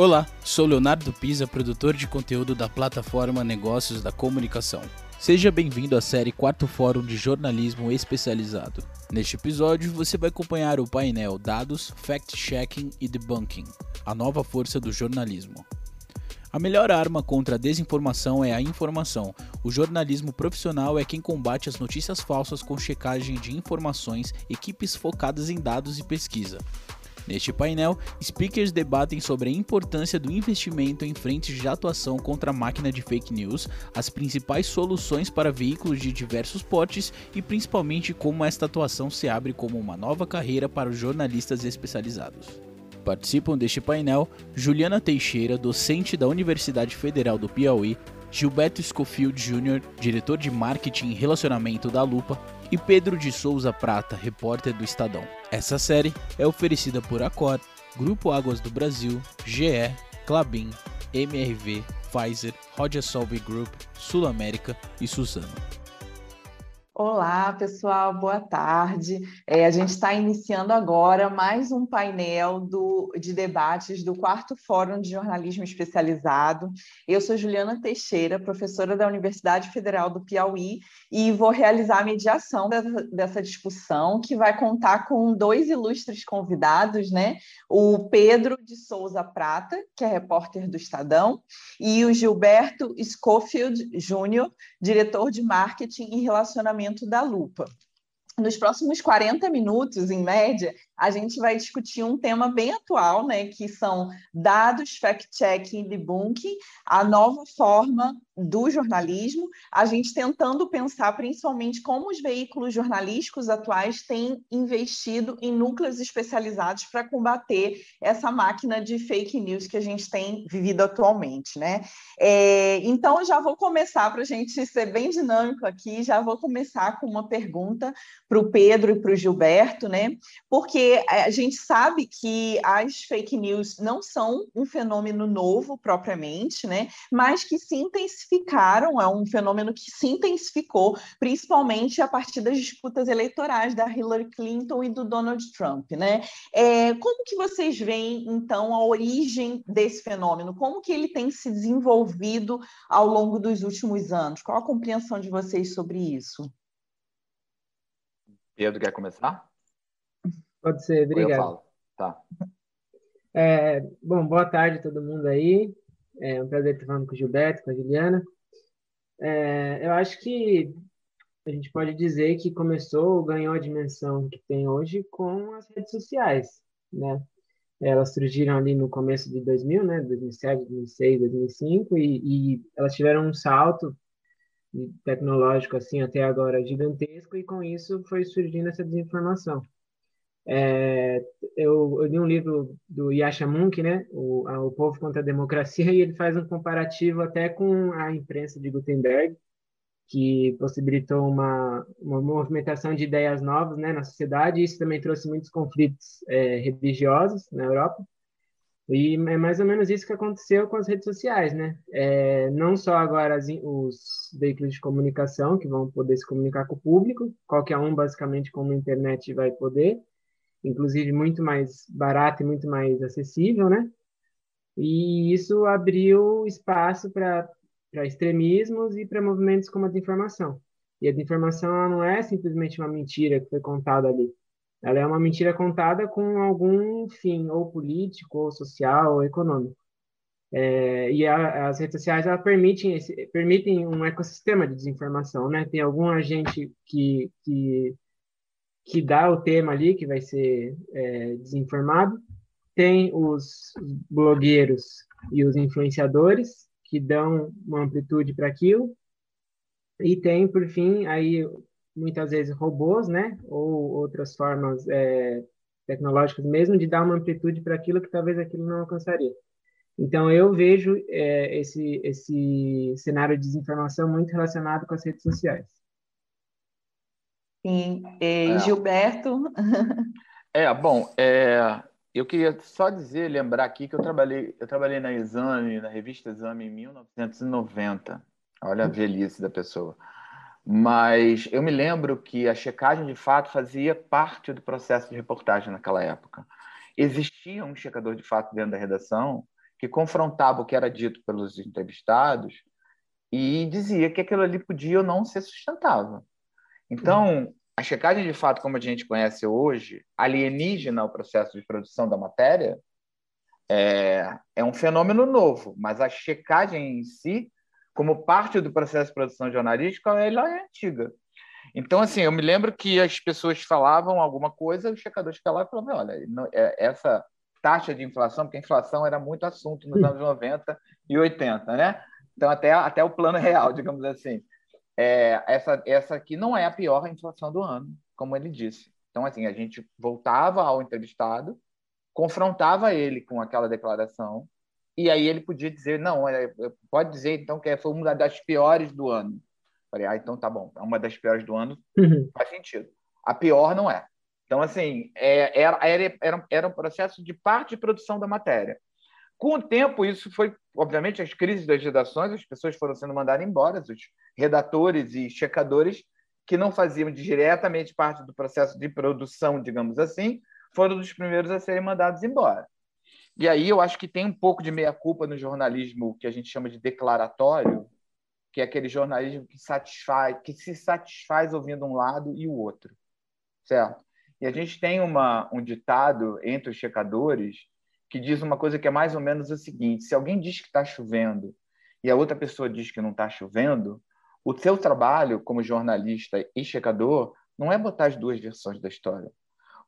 Olá, sou Leonardo Pisa, produtor de conteúdo da plataforma Negócios da Comunicação. Seja bem-vindo à série Quarto Fórum de Jornalismo Especializado. Neste episódio, você vai acompanhar o painel Dados, Fact-Checking e Debunking a nova força do jornalismo. A melhor arma contra a desinformação é a informação. O jornalismo profissional é quem combate as notícias falsas com checagem de informações, equipes focadas em dados e pesquisa. Neste painel, speakers debatem sobre a importância do investimento em frentes de atuação contra a máquina de fake news, as principais soluções para veículos de diversos portes e principalmente como esta atuação se abre como uma nova carreira para os jornalistas especializados. Participam deste painel Juliana Teixeira, docente da Universidade Federal do Piauí, Gilberto Schofield Jr., diretor de marketing e relacionamento da Lupa, e Pedro de Souza Prata, repórter do Estadão. Essa série é oferecida por Acor, Grupo Águas do Brasil, GE, Clabin, MRV, Pfizer, Roger Solve Group, Sul América e Suzano. Olá, pessoal, boa tarde. É, a gente está iniciando agora mais um painel do, de debates do quarto Fórum de Jornalismo Especializado. Eu sou Juliana Teixeira, professora da Universidade Federal do Piauí, e vou realizar a mediação dessa, dessa discussão, que vai contar com dois ilustres convidados, né? O Pedro de Souza Prata, que é repórter do Estadão, e o Gilberto Schofield Júnior, diretor de marketing e relacionamento da lupa. Nos próximos 40 minutos, em média, a gente vai discutir um tema bem atual, né, que são dados, fact-checking e debunking, a nova forma do jornalismo, a gente tentando pensar principalmente como os veículos jornalísticos atuais têm investido em núcleos especializados para combater essa máquina de fake news que a gente tem vivido atualmente, né? É, então, já vou começar para a gente ser bem dinâmico aqui, já vou começar com uma pergunta para o Pedro e para o Gilberto, né? Porque a gente sabe que as fake news não são um fenômeno novo propriamente, né? Mas que se intensificam intensificaram, é um fenômeno que se intensificou, principalmente a partir das disputas eleitorais da Hillary Clinton e do Donald Trump, né? É, como que vocês veem, então, a origem desse fenômeno? Como que ele tem se desenvolvido ao longo dos últimos anos? Qual a compreensão de vocês sobre isso? Pedro, quer começar? Pode ser, obrigado. Eu falo. Tá. É, bom, boa tarde a todo mundo aí. É um prazer estar falando com o Gilberto, com a Juliana. É, eu acho que a gente pode dizer que começou, ganhou a dimensão que tem hoje com as redes sociais, né? Elas surgiram ali no começo de 2000, né? 2007, 2006, 2005 e, e elas tiveram um salto tecnológico assim até agora gigantesco e com isso foi surgindo essa desinformação. É, eu, eu, li um livro do Yasha Munk, né, o, a, o Povo contra a Democracia, e ele faz um comparativo até com a imprensa de Gutenberg, que possibilitou uma, uma movimentação de ideias novas né, na sociedade, e isso também trouxe muitos conflitos é, religiosos na Europa. E é mais ou menos isso que aconteceu com as redes sociais, né? É, não só agora as, os veículos de comunicação que vão poder se comunicar com o público, qualquer um basicamente como a internet vai poder, inclusive muito mais barato e muito mais acessível, né? E isso abriu espaço para extremismos e para movimentos como a desinformação. E a desinformação não é simplesmente uma mentira que foi contada ali. Ela é uma mentira contada com algum fim, ou político, ou social, ou econômico. É, e a, as redes sociais ela permitem, esse, permitem um ecossistema de desinformação, né? Tem algum agente que, que que dá o tema ali, que vai ser é, desinformado. Tem os blogueiros e os influenciadores, que dão uma amplitude para aquilo. E tem, por fim, aí muitas vezes robôs, né? Ou outras formas é, tecnológicas mesmo, de dar uma amplitude para aquilo que talvez aquilo não alcançaria. Então, eu vejo é, esse, esse cenário de desinformação muito relacionado com as redes sociais. Sim, e é. Gilberto. É, bom, é, eu queria só dizer, lembrar aqui que eu trabalhei, eu trabalhei na Exame, na revista Exame em 1990. Olha a velhice da pessoa. Mas eu me lembro que a checagem de fato fazia parte do processo de reportagem naquela época. Existia um checador de fato dentro da redação que confrontava o que era dito pelos entrevistados e dizia que aquilo ali podia ou não ser sustentável. Então, a checagem de fato, como a gente conhece hoje, alienígena ao processo de produção da matéria, é, é um fenômeno novo, mas a checagem em si, como parte do processo de produção jornalística, ela é antiga. Então, assim, eu me lembro que as pessoas falavam alguma coisa, os checadores falavam e falavam, olha, é, essa taxa de inflação, porque a inflação era muito assunto nos anos 90 e 80, né? Então, até, até o plano real, digamos assim. É, essa, essa aqui não é a pior inflação do ano, como ele disse. Então, assim, a gente voltava ao entrevistado, confrontava ele com aquela declaração, e aí ele podia dizer, não, pode dizer então que foi uma das piores do ano. Falei, ah, então tá bom, é uma das piores do ano, uhum. faz sentido. A pior não é. Então, assim, é, era, era, era um processo de parte de produção da matéria. Com o tempo, isso foi, obviamente, as crises das redações, as pessoas foram sendo mandadas embora, os redatores e checadores que não faziam diretamente parte do processo de produção, digamos assim, foram dos primeiros a serem mandados embora. E aí eu acho que tem um pouco de meia-culpa no jornalismo que a gente chama de declaratório, que é aquele jornalismo que satisfaz, que se satisfaz ouvindo um lado e o outro, certo? E a gente tem uma, um ditado entre os checadores que diz uma coisa que é mais ou menos o seguinte: se alguém diz que está chovendo e a outra pessoa diz que não está chovendo, o seu trabalho como jornalista e checador não é botar as duas versões da história.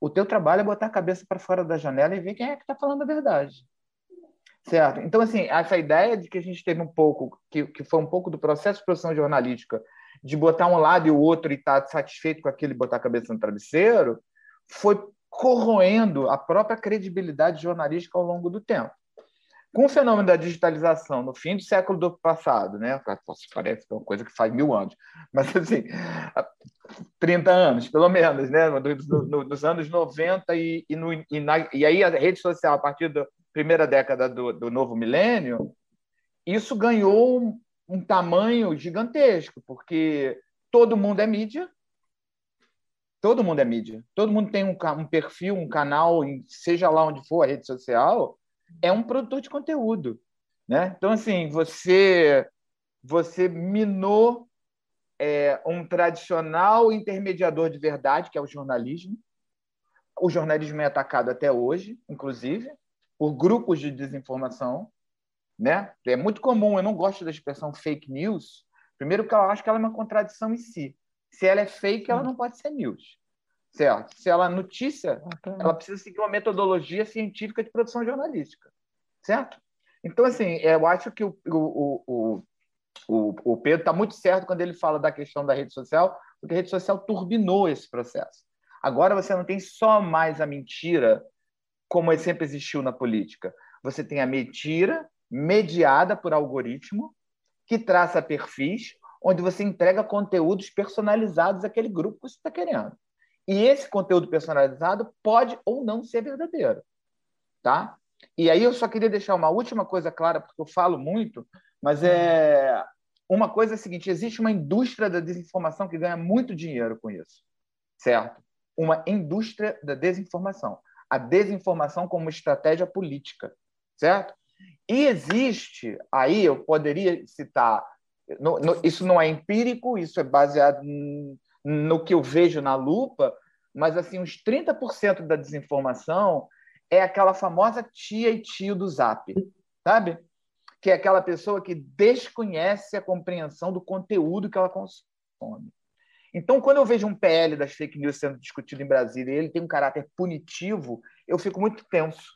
O teu trabalho é botar a cabeça para fora da janela e ver quem é que está falando a verdade. Certo? Então, assim, essa ideia de que a gente teve um pouco, que, que foi um pouco do processo de produção jornalística, de botar um lado e o outro e estar tá satisfeito com aquilo e botar a cabeça no travesseiro, foi corroendo a própria credibilidade jornalística ao longo do tempo. Com o fenômeno da digitalização no fim do século do passado, né? parece que é uma coisa que faz mil anos, mas assim, 30 anos, pelo menos, né? nos anos 90 e, e, no, e, na, e, aí a rede social, a partir da primeira década do, do novo milênio, isso ganhou um, um tamanho gigantesco, porque todo mundo é mídia, Todo mundo é mídia. Todo mundo tem um, um perfil, um canal, seja lá onde for a rede social, é um produtor de conteúdo. Né? Então, assim, você, você minou é, um tradicional intermediador de verdade, que é o jornalismo. O jornalismo é atacado até hoje, inclusive, por grupos de desinformação. Né? É muito comum, eu não gosto da expressão fake news, primeiro porque eu acho que ela é uma contradição em si. Se ela é fake, ela não pode ser news. Certo? Se ela é notícia, ela precisa seguir uma metodologia científica de produção jornalística. Certo? Então, assim, eu acho que o, o, o, o, o Pedro está muito certo quando ele fala da questão da rede social, porque a rede social turbinou esse processo. Agora você não tem só mais a mentira, como sempre existiu na política. Você tem a mentira mediada por algoritmo, que traça perfis onde você entrega conteúdos personalizados àquele grupo que você está querendo. E esse conteúdo personalizado pode ou não ser verdadeiro, tá? E aí eu só queria deixar uma última coisa clara, porque eu falo muito, mas é uma coisa é a seguinte: existe uma indústria da desinformação que ganha muito dinheiro com isso, certo? Uma indústria da desinformação, a desinformação como estratégia política, certo? E existe aí eu poderia citar no, no, isso não é empírico, isso é baseado no que eu vejo na lupa, mas assim, uns 30% da desinformação é aquela famosa tia e tio do Zap, sabe? Que é aquela pessoa que desconhece a compreensão do conteúdo que ela consome. Então, quando eu vejo um PL das fake news sendo discutido em Brasília e ele tem um caráter punitivo, eu fico muito tenso,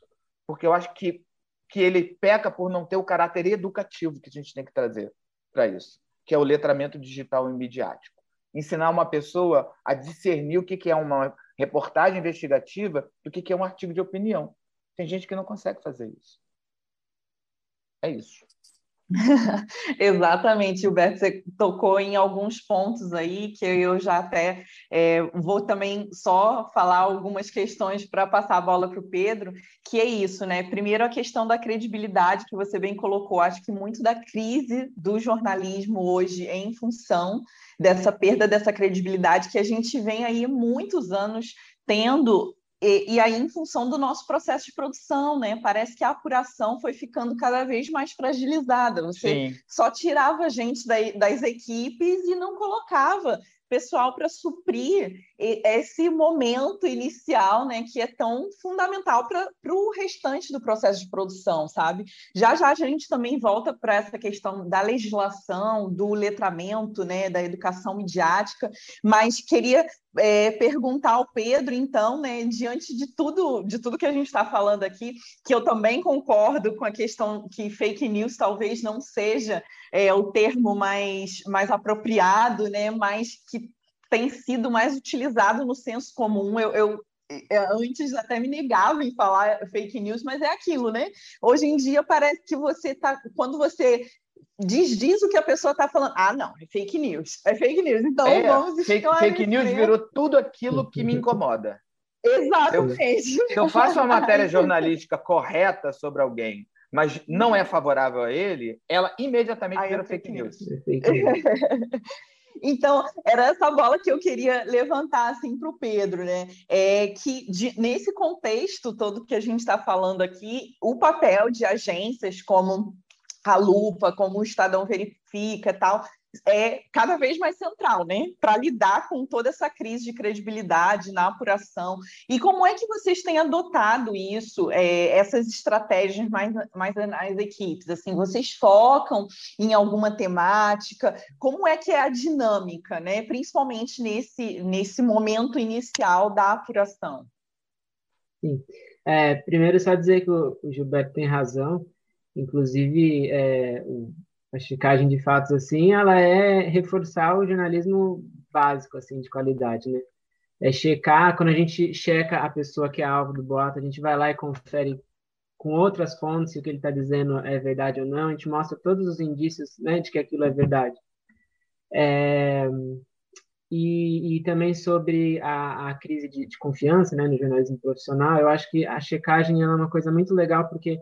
porque eu acho que, que ele peca por não ter o caráter educativo que a gente tem que trazer para isso, que é o letramento digital e midiático. Ensinar uma pessoa a discernir o que é uma reportagem investigativa do que é um artigo de opinião. Tem gente que não consegue fazer isso. É isso. Exatamente, Gilberto, você tocou em alguns pontos aí que eu já até é, vou também só falar algumas questões para passar a bola para o Pedro, que é isso, né? Primeiro a questão da credibilidade que você bem colocou, acho que muito da crise do jornalismo hoje é em função dessa perda dessa credibilidade que a gente vem aí muitos anos tendo e, e, aí, em função do nosso processo de produção, né? Parece que a apuração foi ficando cada vez mais fragilizada. Você Sim. só tirava gente da, das equipes e não colocava pessoal para suprir esse momento inicial, né, que é tão fundamental para o restante do processo de produção, sabe? Já já a gente também volta para essa questão da legislação, do letramento, né, da educação midiática, mas queria é, perguntar ao Pedro, então, né, diante de tudo, de tudo que a gente está falando aqui, que eu também concordo com a questão que fake news talvez não seja é, o termo mais, mais apropriado, né, mas que tem sido mais utilizado no senso comum. Eu, eu, eu, antes até me negava em falar fake news, mas é aquilo, né? Hoje em dia parece que você está. Quando você diz, diz o que a pessoa está falando. Ah, não, é fake news. É fake news. Então é, vamos fake, fake news virou tudo aquilo que me incomoda. Exatamente. Se eu, se eu faço uma matéria jornalística correta sobre alguém, mas não é favorável a ele, ela imediatamente Aí vira é fake, fake news. news. Então, era essa bola que eu queria levantar assim, para o Pedro, né? É que de, nesse contexto todo que a gente está falando aqui, o papel de agências como a Lupa, como o Estadão Verifica tal, é cada vez mais central, né? Para lidar com toda essa crise de credibilidade na apuração. E como é que vocês têm adotado isso, é, essas estratégias mais, mais nas equipes? Assim, vocês focam em alguma temática? Como é que é a dinâmica, né? Principalmente nesse, nesse momento inicial da apuração. Sim. É, primeiro, só dizer que o, Gilberto tem razão. Inclusive, é, checagem de fatos assim, ela é reforçar o jornalismo básico assim de qualidade, né? É checar, quando a gente checa a pessoa que é alvo do boato, a gente vai lá e confere com outras fontes se o que ele está dizendo é verdade ou não, a gente mostra todos os indícios né, de que aquilo é verdade. É, e, e, também sobre a, a crise de, de, confiança né, no jornalismo profissional, eu acho que a checagem é uma coisa muito legal, porque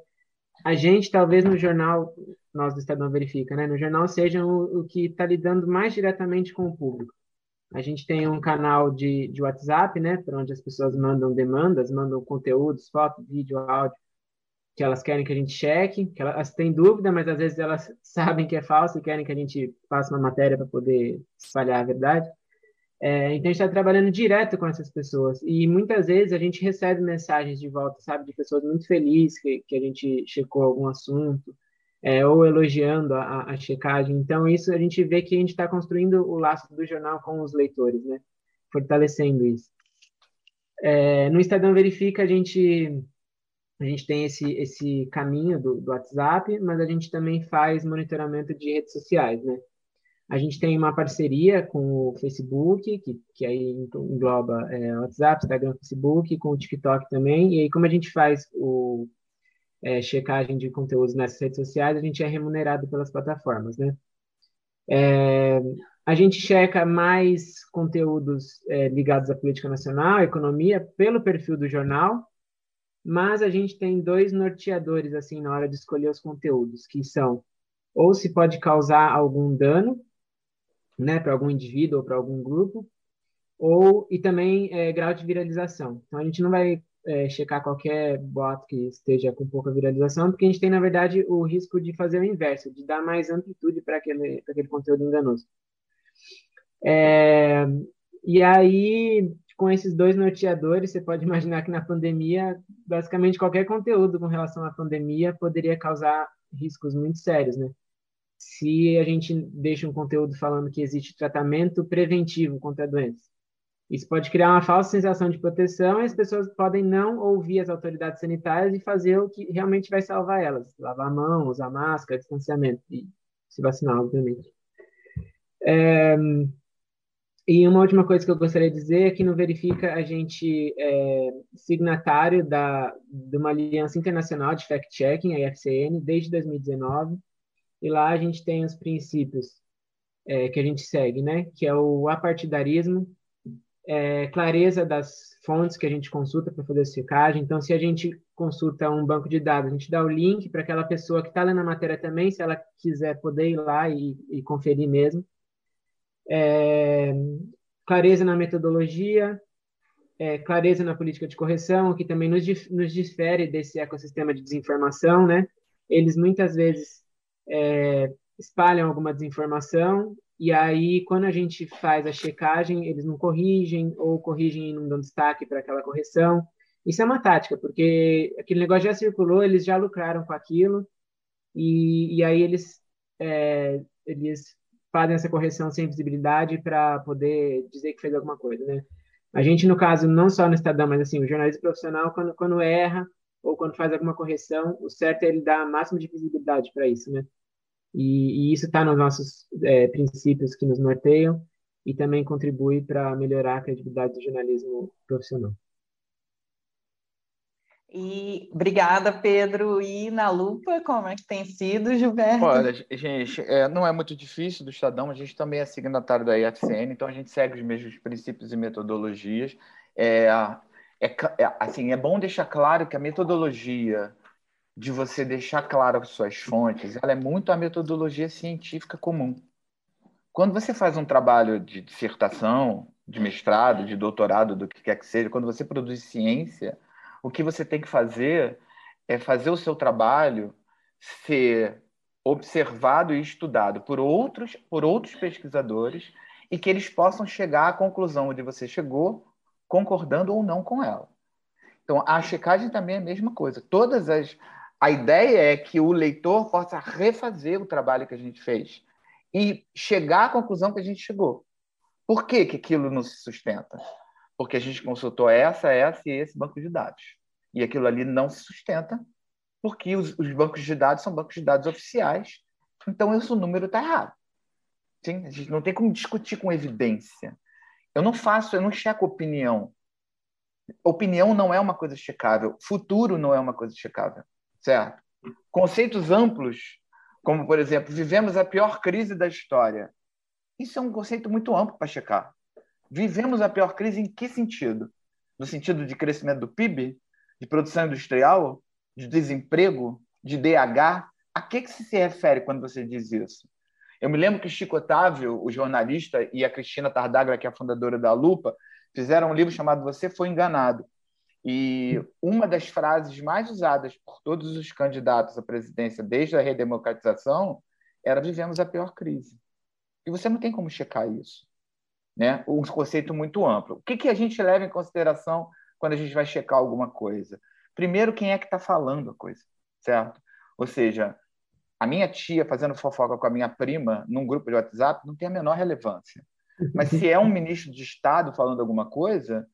a gente, talvez no jornal, nós do Estadão Verifica, né? No jornal seja o, o que está lidando mais diretamente com o público. A gente tem um canal de, de WhatsApp, né? Para onde as pessoas mandam demandas, mandam conteúdos, foto, vídeo, áudio, que elas querem que a gente cheque, que elas têm dúvida, mas às vezes elas sabem que é falso e querem que a gente faça uma matéria para poder espalhar a verdade. É, então, a gente está trabalhando direto com essas pessoas. E muitas vezes a gente recebe mensagens de volta, sabe, de pessoas muito felizes que, que a gente checou algum assunto, é, ou elogiando a, a, checagem. Então, isso a gente vê que a gente está construindo o laço do jornal com os leitores, né? Fortalecendo isso. É, no Estadão Verifica, a gente, a gente tem esse, esse caminho do, do WhatsApp, mas a gente também faz monitoramento de redes sociais, né? A gente tem uma parceria com o Facebook, que, que aí engloba é, WhatsApp, Instagram, Facebook, com o TikTok também. E aí, como a gente faz o é, checagem de conteúdos nessas redes sociais, a gente é remunerado pelas plataformas, né? É, a gente checa mais conteúdos é, ligados à política nacional, à economia, pelo perfil do jornal, mas a gente tem dois norteadores assim na hora de escolher os conteúdos, que são ou se pode causar algum dano, né, para algum indivíduo ou para algum grupo, ou e também é, grau de viralização. Então a gente não vai é, checar qualquer boato que esteja com pouca viralização, porque a gente tem, na verdade, o risco de fazer o inverso, de dar mais amplitude para aquele, aquele conteúdo enganoso. É, e aí, com esses dois norteadores, você pode imaginar que na pandemia, basicamente qualquer conteúdo com relação à pandemia poderia causar riscos muito sérios, né? Se a gente deixa um conteúdo falando que existe tratamento preventivo contra a doença, isso pode criar uma falsa sensação de proteção e as pessoas podem não ouvir as autoridades sanitárias e fazer o que realmente vai salvar elas: lavar a mão, usar máscara, distanciamento e se vacinar, obviamente. É... E uma última coisa que eu gostaria de dizer é que no Verifica a gente é signatário da, de uma aliança internacional de fact-checking, a IFCN, desde 2019, e lá a gente tem os princípios é, que a gente segue, né? Que é o apartidarismo, é, clareza das fontes que a gente consulta para fazer a checagem. Então, se a gente consulta um banco de dados, a gente dá o link para aquela pessoa que está lendo a matéria também, se ela quiser poder ir lá e, e conferir mesmo. É, clareza na metodologia, é, clareza na política de correção, que também nos, nos difere desse ecossistema de desinformação, né? Eles muitas vezes é, espalham alguma desinformação e aí quando a gente faz a checagem, eles não corrigem ou corrigem e não dão destaque para aquela correção. Isso é uma tática, porque aquele negócio já circulou, eles já lucraram com aquilo e, e aí eles, é, eles fazem essa correção sem visibilidade para poder dizer que fez alguma coisa, né? A gente, no caso, não só no Estadão, mas assim, o jornalista profissional, quando, quando erra ou quando faz alguma correção, o certo é ele dar a máxima de visibilidade para isso, né? E, e isso está nos nossos é, princípios que nos norteiam e também contribui para melhorar a credibilidade do jornalismo profissional. E obrigada, Pedro. E na lupa, como é que tem sido, Gilberto? Olha, gente, é, não é muito difícil do Estadão, a gente também é signatário da IFCN, então a gente segue os mesmos princípios e metodologias. É, é, é, assim, é bom deixar claro que a metodologia de você deixar claro as suas fontes, ela é muito a metodologia científica comum. Quando você faz um trabalho de dissertação, de mestrado, de doutorado, do que quer que seja, quando você produz ciência, o que você tem que fazer é fazer o seu trabalho ser observado e estudado por outros, por outros pesquisadores e que eles possam chegar à conclusão onde você chegou, concordando ou não com ela. Então, a checagem também é a mesma coisa. Todas as a ideia é que o leitor possa refazer o trabalho que a gente fez e chegar à conclusão que a gente chegou. Por que, que aquilo não se sustenta? porque a gente consultou essa, essa e esse banco de dados. E aquilo ali não se sustenta, porque os, os bancos de dados são bancos de dados oficiais. Então, esse número está errado. Sim? A gente não tem como discutir com evidência. Eu não faço, eu não checo opinião. Opinião não é uma coisa checável. Futuro não é uma coisa checável. Certo? Conceitos amplos, como, por exemplo, vivemos a pior crise da história. Isso é um conceito muito amplo para checar. Vivemos a pior crise em que sentido? No sentido de crescimento do PIB, de produção industrial, de desemprego, de DH? A que, que se refere quando você diz isso? Eu me lembro que Chico Otávio, o jornalista, e a Cristina Tardagra, que é a fundadora da Lupa, fizeram um livro chamado Você Foi Enganado. E uma das frases mais usadas por todos os candidatos à presidência desde a redemocratização era vivemos a pior crise. E você não tem como checar isso né? um conceito muito amplo. O que, que a gente leva em consideração quando a gente vai checar alguma coisa? Primeiro, quem é que está falando a coisa, certo? Ou seja, a minha tia fazendo fofoca com a minha prima num grupo de WhatsApp não tem a menor relevância. Mas se é um ministro de Estado falando alguma coisa,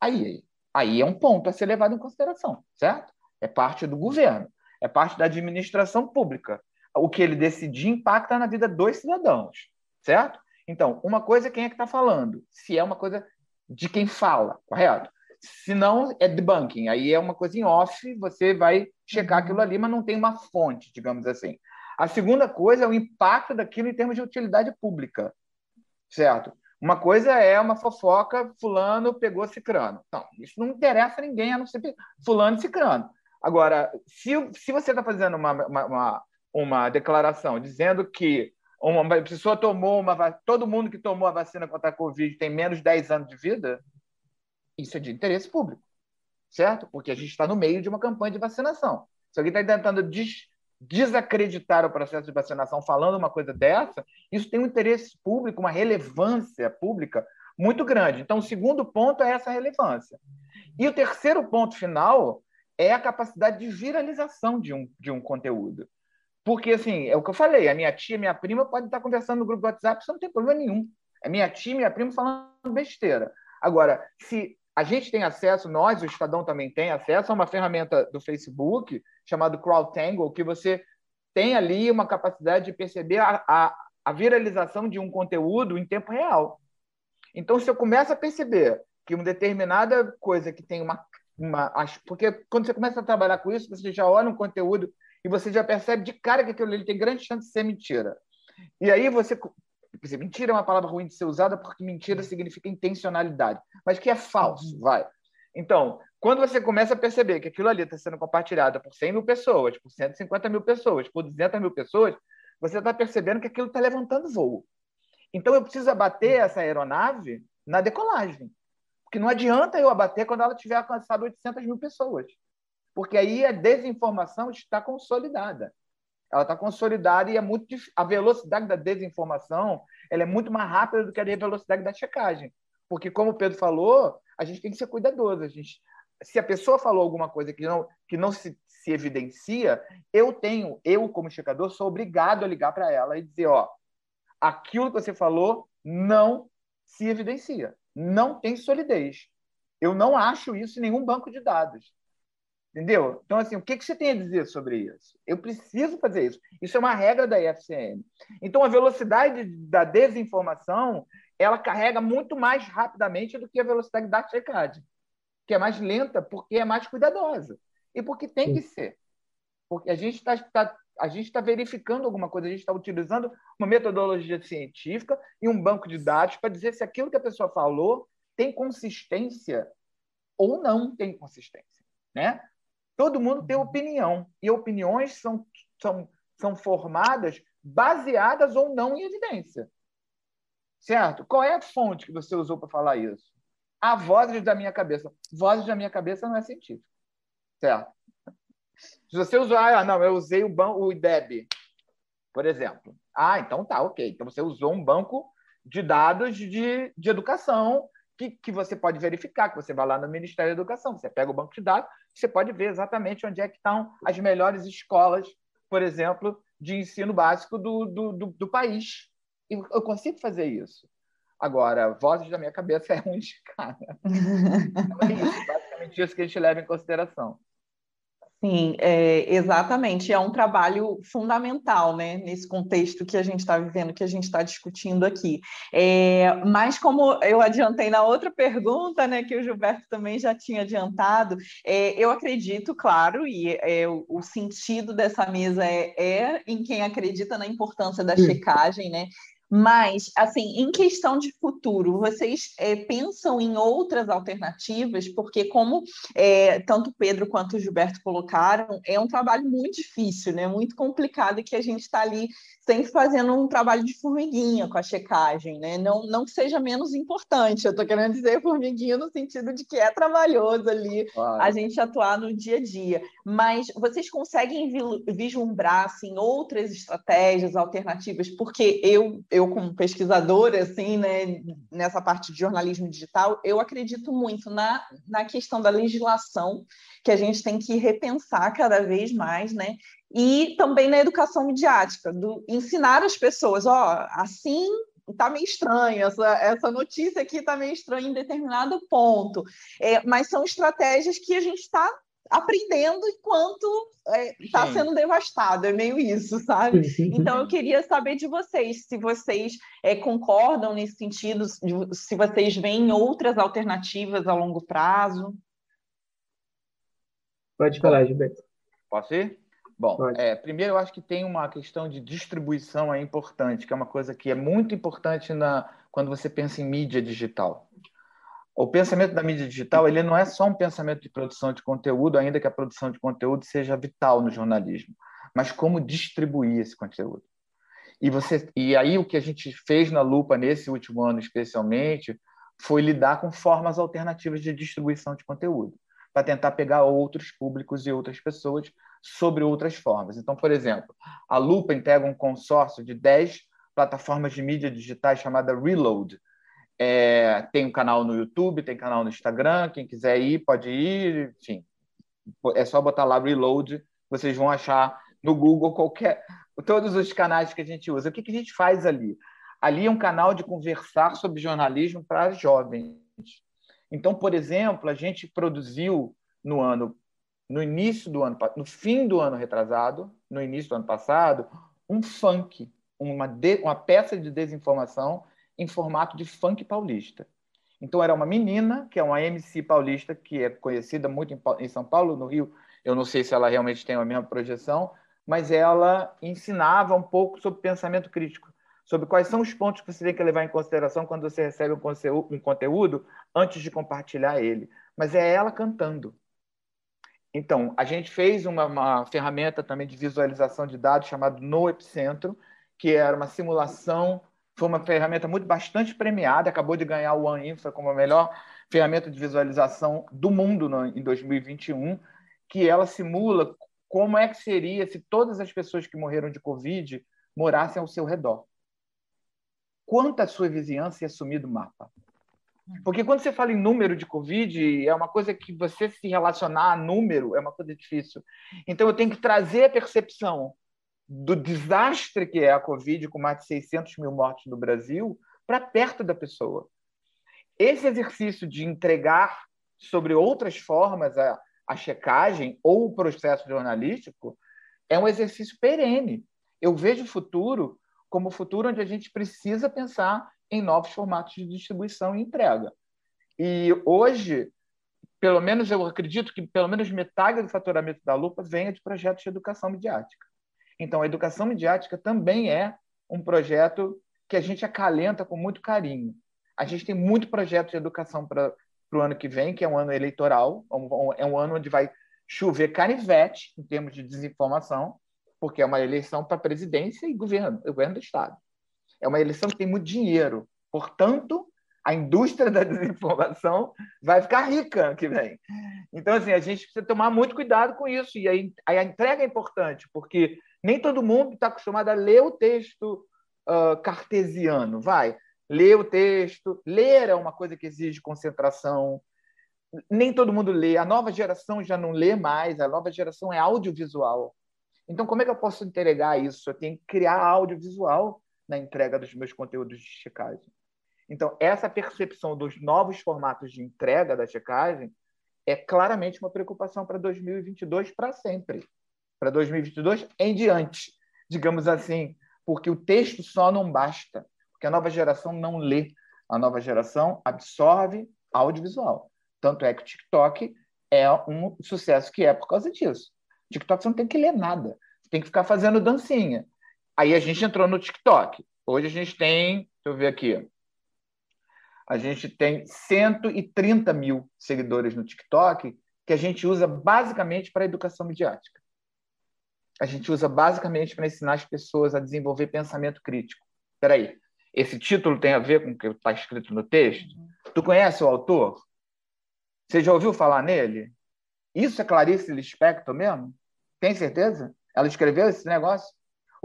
aí, aí é um ponto a ser levado em consideração, certo? É parte do governo, é parte da administração pública. O que ele decidir impacta na vida dos cidadãos, certo? Então, uma coisa é quem é que está falando, se é uma coisa de quem fala, correto? Se não, é debunking, aí é uma coisa em off, você vai checar aquilo ali, mas não tem uma fonte, digamos assim. A segunda coisa é o impacto daquilo em termos de utilidade pública, certo? Uma coisa é uma fofoca, fulano pegou cicrano. Não, isso não interessa a ninguém, a não ser fulano e cicrano. Agora, se, se você está fazendo uma, uma, uma, uma declaração dizendo que uma pessoa tomou uma todo mundo que tomou a vacina contra a Covid tem menos de 10 anos de vida, isso é de interesse público, certo? Porque a gente está no meio de uma campanha de vacinação. Se alguém está tentando des desacreditar o processo de vacinação falando uma coisa dessa, isso tem um interesse público, uma relevância pública muito grande. Então, o segundo ponto é essa relevância. E o terceiro ponto final é a capacidade de viralização de um, de um conteúdo. Porque, assim, é o que eu falei, a minha tia, minha prima pode estar conversando no grupo do WhatsApp, isso não tem problema nenhum. É minha tia, minha prima falando besteira. Agora, se a gente tem acesso, nós, o Estadão também tem acesso a uma ferramenta do Facebook chamada CrowdTangle, que você tem ali uma capacidade de perceber a, a, a viralização de um conteúdo em tempo real. Então, se eu começo a perceber que uma determinada coisa que tem uma, uma. Porque quando você começa a trabalhar com isso, você já olha um conteúdo e você já percebe de cara que aquilo ali tem grande chance de ser mentira. E aí você. Mentira é uma palavra ruim de ser usada porque mentira significa intencionalidade, mas que é falso, uhum. vai. Então, quando você começa a perceber que aquilo ali está sendo compartilhado por 100 mil pessoas, por 150 mil pessoas, por 200 mil pessoas, você está percebendo que aquilo está levantando voo. Então, eu preciso abater essa aeronave na decolagem. Porque que não adianta eu abater quando ela tiver alcançado 800 mil pessoas, porque aí a desinformação está consolidada. Ela está consolidada e é muito a velocidade da desinformação ela é muito mais rápida do que a velocidade da checagem, porque como o Pedro falou, a gente tem que ser cuidadoso. A gente, se a pessoa falou alguma coisa que não que não se, se evidencia, eu tenho, eu como checador sou obrigado a ligar para ela e dizer, ó, aquilo que você falou não se evidencia, não tem solidez. Eu não acho isso em nenhum banco de dados. Entendeu? Então, assim, o que, que você tem a dizer sobre isso? Eu preciso fazer isso. Isso é uma regra da IFCN. Então, a velocidade da desinformação, ela carrega muito mais rapidamente do que a velocidade da checagem, que é mais lenta porque é mais cuidadosa. E porque tem que ser. Porque a gente está tá, a gente está verificando alguma coisa, a gente está utilizando uma metodologia científica e um banco de dados para dizer se aquilo que a pessoa falou tem consistência ou não tem consistência, né? Todo mundo tem opinião e opiniões são, são, são formadas baseadas ou não em evidência. Certo? Qual é a fonte que você usou para falar isso? A vozes da minha cabeça. Vozes da minha cabeça não é científico. Certo? Se você usar, ah, não, eu usei o, banco, o IDEB, por exemplo. Ah, então tá, ok. Então você usou um banco de dados de, de educação que, que você pode verificar, que você vai lá no Ministério da Educação, você pega o banco de dados, você pode ver exatamente onde é que estão as melhores escolas, por exemplo, de ensino básico do, do, do, do país. E eu consigo fazer isso. Agora, vozes da minha cabeça é um de cada. Então é isso, basicamente isso que a gente leva em consideração. Sim, é, exatamente. É um trabalho fundamental, né, nesse contexto que a gente está vivendo, que a gente está discutindo aqui. É, mas como eu adiantei na outra pergunta, né, que o Gilberto também já tinha adiantado, é, eu acredito, claro, e é, o, sentido dessa mesa é, é, em quem acredita na importância da checagem, né? Mas, assim, em questão de futuro, vocês é, pensam em outras alternativas? Porque, como é, tanto Pedro quanto o Gilberto colocaram, é um trabalho muito difícil, né? muito complicado, que a gente está ali sempre fazendo um trabalho de formiguinha com a checagem, né? Não, não que seja menos importante, eu estou querendo dizer formiguinha no sentido de que é trabalhoso ali claro. a gente atuar no dia a dia. Mas vocês conseguem vislumbrar assim, outras estratégias, alternativas? Porque eu eu como pesquisadora, assim, né, nessa parte de jornalismo digital, eu acredito muito na, na questão da legislação, que a gente tem que repensar cada vez mais, né? E também na educação midiática, do ensinar as pessoas, ó, assim tá meio estranho, essa, essa notícia aqui tá meio estranha em determinado ponto. É, mas são estratégias que a gente está aprendendo enquanto está é, tá sendo devastado, é meio isso, sabe? Então eu queria saber de vocês, se vocês é, concordam nesse sentido, se vocês veem outras alternativas a longo prazo. Pode falar, Gilberto. Posso ir? Bom, é, primeiro eu acho que tem uma questão de distribuição é importante, que é uma coisa que é muito importante na, quando você pensa em mídia digital o pensamento da mídia digital ele não é só um pensamento de produção de conteúdo, ainda que a produção de conteúdo seja vital no jornalismo, mas como distribuir esse conteúdo. E você e aí o que a gente fez na Lupa nesse último ano especialmente foi lidar com formas alternativas de distribuição de conteúdo, para tentar pegar outros públicos e outras pessoas sobre outras formas. Então, por exemplo, a Lupa integra um consórcio de 10 plataformas de mídia digitais chamada Reload, é, tem um canal no YouTube, tem canal no Instagram. Quem quiser ir, pode ir. Enfim, é só botar lá Reload. Vocês vão achar no Google qualquer todos os canais que a gente usa. O que, que a gente faz ali? Ali é um canal de conversar sobre jornalismo para jovens. Então, por exemplo, a gente produziu no ano, no início do ano, no fim do ano retrasado, no início do ano passado, um funk, uma, de, uma peça de desinformação em formato de funk paulista. Então era uma menina, que é uma MC paulista, que é conhecida muito em São Paulo, no Rio. Eu não sei se ela realmente tem a mesma projeção, mas ela ensinava um pouco sobre pensamento crítico, sobre quais são os pontos que você tem que levar em consideração quando você recebe um conteúdo antes de compartilhar ele. Mas é ela cantando. Então, a gente fez uma, uma ferramenta também de visualização de dados chamada No Epicentro, que era uma simulação foi uma ferramenta muito bastante premiada, acabou de ganhar o One Infra como a melhor ferramenta de visualização do mundo no, em 2021, que ela simula como é que seria se todas as pessoas que morreram de Covid morassem ao seu redor. Quanta sua vizinhança ia sumir do mapa? Porque quando você fala em número de Covid, é uma coisa que você se relacionar a número é uma coisa difícil. Então, eu tenho que trazer a percepção do desastre que é a Covid, com mais de 600 mil mortes no Brasil, para perto da pessoa. Esse exercício de entregar sobre outras formas a, a checagem ou o processo jornalístico é um exercício perene. Eu vejo o futuro como o futuro onde a gente precisa pensar em novos formatos de distribuição e entrega. E hoje, pelo menos eu acredito que pelo menos metade do faturamento da Lupa venha de projetos de educação midiática. Então, a educação midiática também é um projeto que a gente acalenta com muito carinho. A gente tem muito projeto de educação para o ano que vem, que é um ano eleitoral, é um ano onde vai chover canivete em termos de desinformação, porque é uma eleição para presidência e governo, governo do Estado. É uma eleição que tem muito dinheiro. Portanto, a indústria da desinformação vai ficar rica ano que vem. Então, assim, a gente precisa tomar muito cuidado com isso. E aí, a entrega é importante, porque nem todo mundo está acostumado a ler o texto uh, cartesiano. Vai, ler o texto. Ler é uma coisa que exige concentração. Nem todo mundo lê. A nova geração já não lê mais. A nova geração é audiovisual. Então, como é que eu posso entregar isso? Eu tenho que criar audiovisual na entrega dos meus conteúdos de checagem. Então, essa percepção dos novos formatos de entrega da checagem é claramente uma preocupação para 2022 para sempre para 2022 em diante, digamos assim, porque o texto só não basta, porque a nova geração não lê, a nova geração absorve audiovisual. Tanto é que o TikTok é um sucesso que é por causa disso. TikTok você não tem que ler nada, você tem que ficar fazendo dancinha. Aí a gente entrou no TikTok. Hoje a gente tem, deixa eu ver aqui, a gente tem 130 mil seguidores no TikTok que a gente usa basicamente para educação midiática a gente usa basicamente para ensinar as pessoas a desenvolver pensamento crítico. Espera aí, esse título tem a ver com o que está escrito no texto? Uhum. Tu conhece o autor? Você já ouviu falar nele? Isso é Clarice Lispector mesmo? Tem certeza? Ela escreveu esse negócio?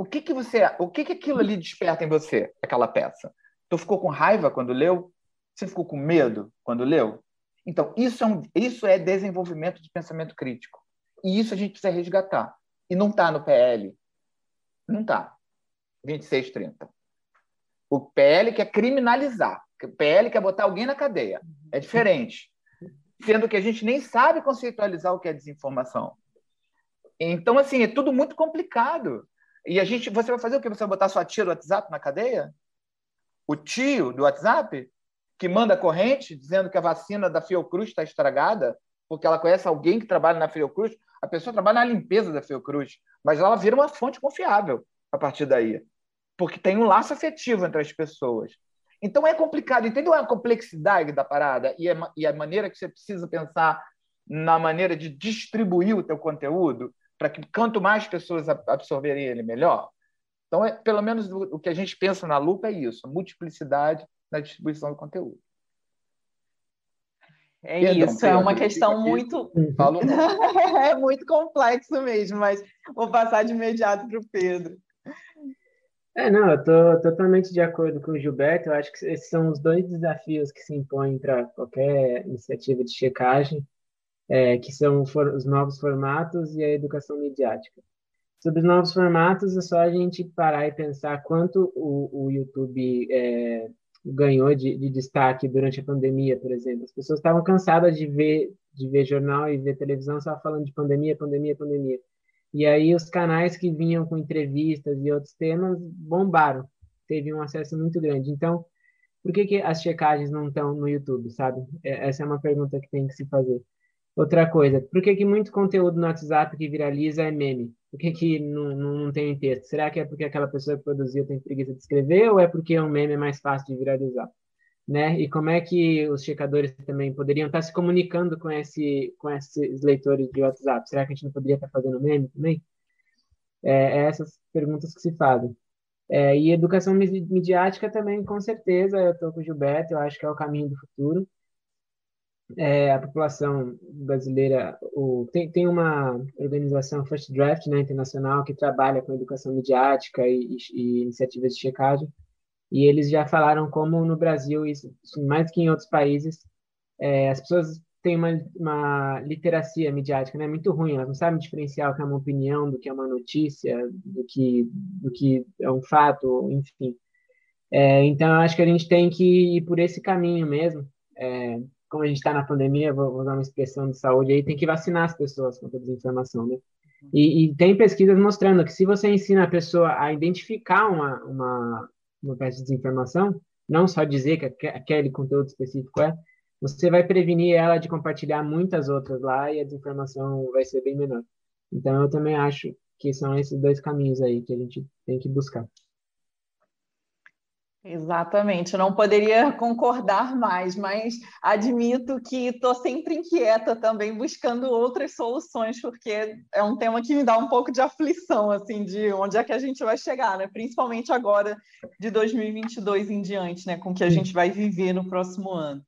O que que você, o que que aquilo ali desperta em você, aquela peça? Tu ficou com raiva quando leu? Você ficou com medo quando leu? Então, isso é, um, isso é desenvolvimento de pensamento crítico. E isso a gente precisa resgatar. E não está no PL. Não está. 2630. O PL quer criminalizar. O PL quer botar alguém na cadeia. É diferente. Sendo que a gente nem sabe conceitualizar o que é desinformação. Então, assim, é tudo muito complicado. E a gente, você vai fazer o quê? Você vai botar sua tia do WhatsApp na cadeia? O tio do WhatsApp que manda corrente dizendo que a vacina da Fiocruz está estragada porque ela conhece alguém que trabalha na Fiocruz a pessoa trabalha na limpeza da Fiocruz, mas ela vira uma fonte confiável a partir daí, porque tem um laço afetivo entre as pessoas. Então é complicado, entendeu a complexidade da parada e a, e a maneira que você precisa pensar na maneira de distribuir o teu conteúdo para que quanto mais pessoas absorverem ele, melhor. Então, é, pelo menos o que a gente pensa na lupa é isso, multiplicidade na distribuição do conteúdo. É Perdão, isso, é uma questão muito. é muito complexo mesmo, mas vou passar de imediato para o Pedro. É, não, eu estou totalmente de acordo com o Gilberto. Eu acho que esses são os dois desafios que se impõem para qualquer iniciativa de checagem, é, que são os novos formatos e a educação midiática. Sobre os novos formatos, é só a gente parar e pensar quanto o, o YouTube é, ganhou de, de, destaque durante a pandemia, por exemplo. As pessoas estavam cansadas de ver de ver jornal e ver televisão só falando de pandemia, pandemia, pandemia. E aí os canais que vinham com entrevistas e outros temas bombaram, teve um acesso muito grande. Então, por que, que as checagens não estão no YouTube, sabe? É, essa é uma pergunta que tem que se fazer. Outra coisa, por que, que muito conteúdo no WhatsApp que viraliza é meme? Por que, que não, não, tem texto? Será que é porque aquela pessoa que produziu tem preguiça de escrever ou é porque um meme é mais fácil de viralizar? Né? E como é que os checadores também poderiam estar se comunicando com, esse, com esses leitores de WhatsApp? Será que a gente não poderia estar fazendo meme também? É, é essas perguntas que se fazem. É, e educação midiática também, com certeza, eu estou com o Gilberto, eu acho que é o caminho do futuro. É, a população brasileira, o, tem, tem uma organização First Draft né, internacional que trabalha com educação midiática e, e, iniciativas de checagem, e eles já falaram como no Brasil, isso, mais que em outros países, é, as pessoas têm uma, uma literacia midiática né, muito ruim, elas não sabem diferenciar o que é uma opinião do que é uma notícia, do que, do que é um fato, enfim. É, então, eu acho que a gente tem que ir por esse caminho mesmo. Como a gente está na pandemia, vou, vou, usar uma expressão de saúde aí, tem que vacinar as pessoas contra a desinformação, né? E, e, tem pesquisas mostrando que se você ensina a pessoa a identificar uma, uma, uma peça de desinformação, não só dizer que aquele conteúdo específico é, você vai prevenir ela de compartilhar muitas outras lá e a desinformação vai ser bem menor. Então, eu também acho que são esses dois caminhos aí que a gente tem que buscar. Exatamente, não poderia concordar mais, mas admito que estou sempre inquieta também buscando outras soluções, porque é um tema que me dá um pouco de aflição, assim, de onde é que a gente vai chegar, né? Principalmente agora de 2022 em diante, né? Com o que a gente vai viver no próximo ano.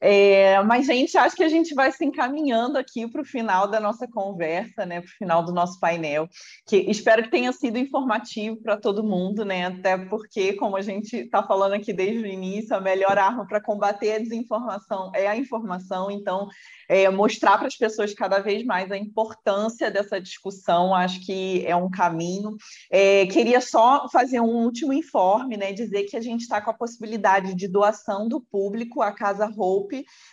É, mas, gente, acho que a gente vai se encaminhando aqui para o final da nossa conversa, né? Para o final do nosso painel, que espero que tenha sido informativo para todo mundo, né? Até porque, como a gente está falando aqui desde o início, a melhor arma para combater a desinformação é a informação. Então, é, mostrar para as pessoas cada vez mais a importância dessa discussão, acho que é um caminho. É, queria só fazer um último informe, né, dizer que a gente está com a possibilidade de doação do público à Casa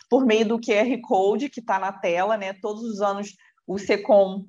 Por meio do QR Code que está na tela, né? Todos os anos o SECOM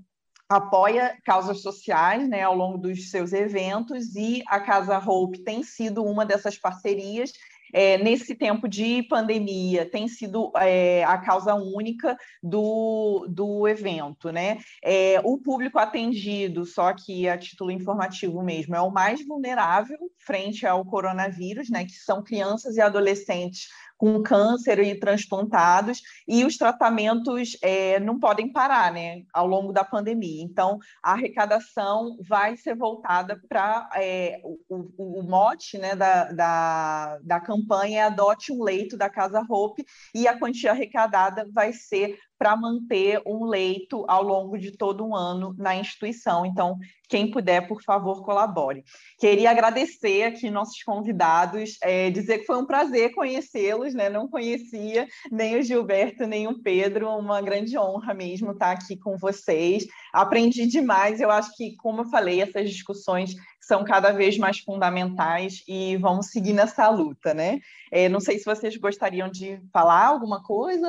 apoia causas sociais né, ao longo dos seus eventos e a Casa Hope tem sido uma dessas parcerias é, nesse tempo de pandemia, tem sido é, a causa única do, do evento. Né? É, o público atendido, só que a título informativo mesmo, é o mais vulnerável frente ao coronavírus, né, que são crianças e adolescentes com câncer e transplantados, e os tratamentos é, não podem parar né, ao longo da pandemia. Então, a arrecadação vai ser voltada para é, o, o, mote né, da, da, da campanha é Adote um Leito da Casa Hope, e a quantia arrecadada vai ser para manter um leito ao longo de todo um ano na instituição. Então, quem puder, por favor, colabore. Queria agradecer aqui nossos convidados, é, dizer que foi um prazer conhecê-los, né? Não conhecia nem o Gilberto, nem o Pedro, uma grande honra mesmo estar aqui com vocês. Aprendi demais, eu acho que, como eu falei, essas discussões são cada vez mais fundamentais e vamos seguir nessa luta, né? É, não sei se vocês gostariam de falar alguma coisa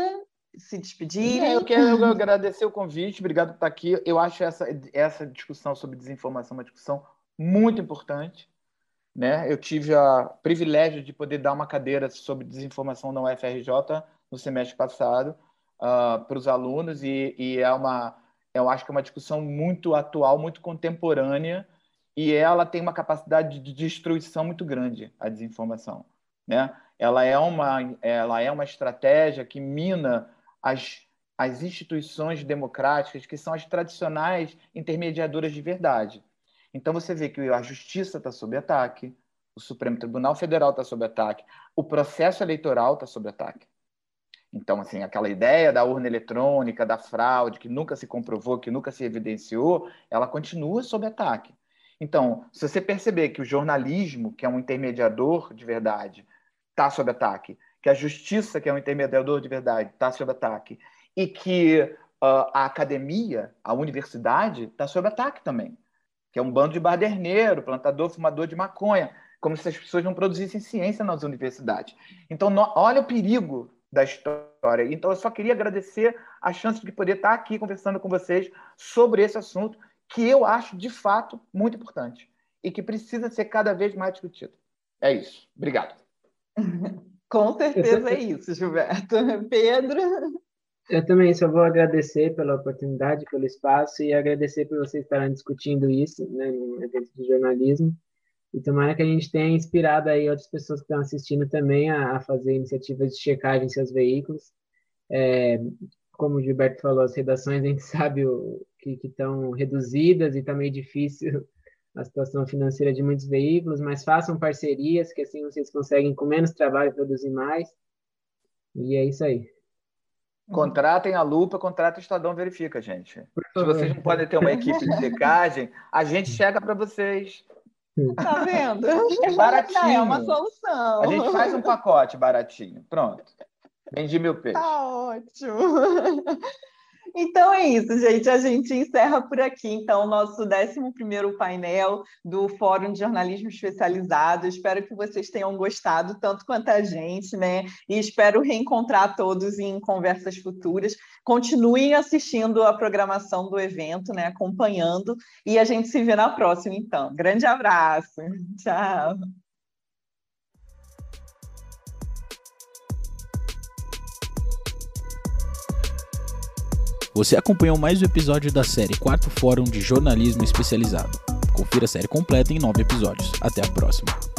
se despedir. É, eu quero agradecer o convite, obrigado por estar aqui. Eu acho essa, essa discussão sobre desinformação uma discussão muito importante. Né? Eu tive o privilégio de poder dar uma cadeira sobre desinformação na UFRJ no semestre passado uh, para os alunos e, e, é uma, eu acho que é uma discussão muito atual, muito contemporânea e ela tem uma capacidade de destruição muito grande, a desinformação. Né? Ela, é uma, ela é uma estratégia que mina as, as instituições democráticas, que são as tradicionais intermediadoras de verdade. Então você vê que a justiça está sob ataque, o Supremo Tribunal Federal está sob ataque, o processo eleitoral está sob ataque. Então, assim, aquela ideia da urna eletrônica, da fraude, que nunca se comprovou, que nunca se evidenciou, ela continua sob ataque. Então, se você perceber que o jornalismo, que é um intermediador de verdade, está sob ataque, que a justiça, que é um intermediador de verdade, está sob ataque, e que uh, a academia, a universidade, está sob ataque também, que é um bando de baderneiro, plantador, fumador de maconha, como se as pessoas não produzissem ciência nas universidades. Então, no, olha o perigo da história. Então, eu só queria agradecer a chance de poder estar aqui conversando com vocês sobre esse assunto, que eu acho, de fato, muito importante e que precisa ser cada vez mais discutido. É isso. Obrigado. Com certeza é isso, Gilberto. Pedro? Eu também só vou agradecer pela oportunidade, pelo espaço e agradecer por vocês estarem discutindo isso né, no evento de jornalismo. E tomara que a gente tenha inspirado aí outras pessoas que estão assistindo também a, a fazer iniciativas de checagem em seus veículos. É, como o Gilberto falou, as redações a gente sabe o, que estão reduzidas e está meio difícil a situação financeira de muitos veículos, mas façam parcerias, que assim vocês conseguem com menos trabalho produzir mais. E é isso aí. Contratem a lupa, contratem o Estadão Verifica, gente. Se vocês não podem ter uma equipe de secagem, a gente chega para vocês. Tá vendo? É baratinho. É uma solução. A gente faz um pacote baratinho. Pronto. Vendi mil peixes. Tá ótimo. Então é isso, gente. A gente encerra por aqui, então, o nosso 11 painel do Fórum de Jornalismo Especializado. Espero que vocês tenham gostado, tanto quanto a gente, né? E espero reencontrar todos em conversas futuras. Continuem assistindo a programação do evento, né? Acompanhando. E a gente se vê na próxima, então. Grande abraço. Tchau. Você acompanhou mais um episódio da série Quarto Fórum de Jornalismo Especializado. Confira a série completa em nove episódios. Até a próxima.